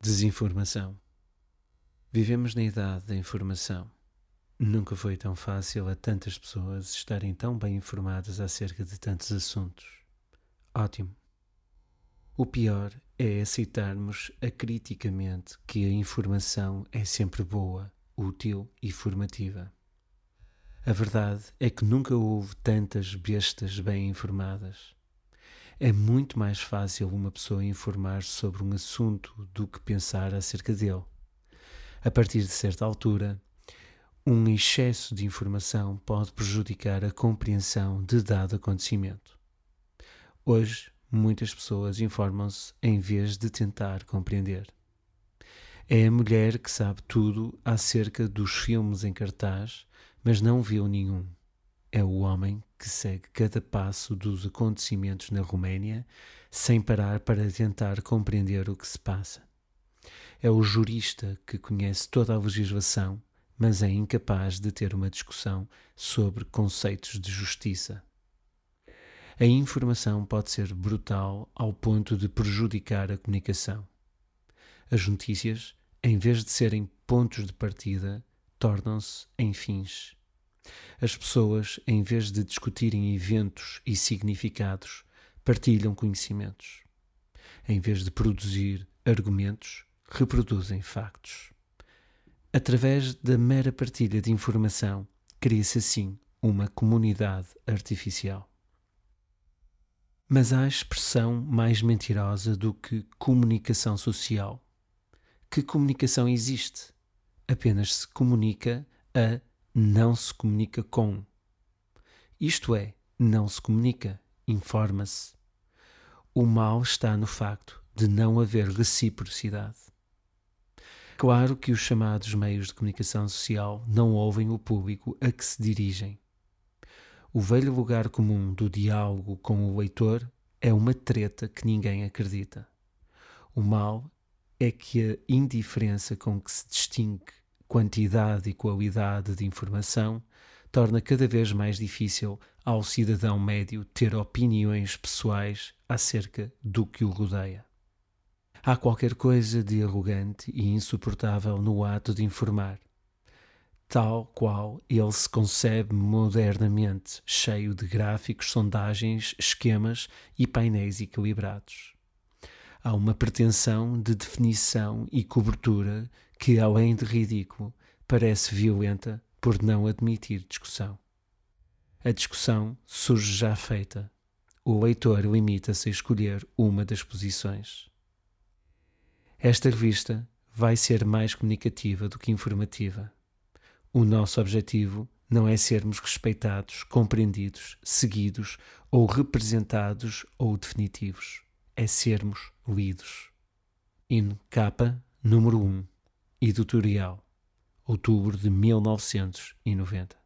Desinformação. Vivemos na idade da informação. Nunca foi tão fácil a tantas pessoas estarem tão bem informadas acerca de tantos assuntos. Ótimo. O pior é aceitarmos acriticamente que a informação é sempre boa, útil e formativa. A verdade é que nunca houve tantas bestas bem informadas. É muito mais fácil uma pessoa informar sobre um assunto do que pensar acerca dele. A partir de certa altura, um excesso de informação pode prejudicar a compreensão de dado acontecimento. Hoje, muitas pessoas informam-se em vez de tentar compreender. É a mulher que sabe tudo acerca dos filmes em cartaz, mas não viu nenhum. É o homem que segue cada passo dos acontecimentos na Roménia sem parar para tentar compreender o que se passa. É o jurista que conhece toda a legislação, mas é incapaz de ter uma discussão sobre conceitos de justiça. A informação pode ser brutal ao ponto de prejudicar a comunicação. As notícias, em vez de serem pontos de partida, tornam-se em fins. As pessoas, em vez de discutirem eventos e significados, partilham conhecimentos. Em vez de produzir argumentos, reproduzem factos. Através da mera partilha de informação, cria-se assim uma comunidade artificial. Mas há expressão mais mentirosa do que comunicação social. Que comunicação existe? Apenas se comunica a não se comunica com. Isto é, não se comunica, informa-se. O mal está no facto de não haver reciprocidade. Claro que os chamados meios de comunicação social não ouvem o público a que se dirigem. O velho lugar comum do diálogo com o leitor é uma treta que ninguém acredita. O mal é que a indiferença com que se distingue quantidade e qualidade de informação torna cada vez mais difícil ao cidadão médio ter opiniões pessoais acerca do que o rodeia. Há qualquer coisa de arrogante e insuportável no ato de informar, tal qual ele se concebe modernamente, cheio de gráficos, sondagens, esquemas e painéis equilibrados. Há uma pretensão de definição e cobertura que, além de ridículo, parece violenta por não admitir discussão. A discussão surge já feita. O leitor limita-se a escolher uma das posições. Esta revista vai ser mais comunicativa do que informativa. O nosso objetivo não é sermos respeitados, compreendidos, seguidos ou representados ou definitivos. É sermos lidos. In capa número 1 Editorial, outubro de 1990.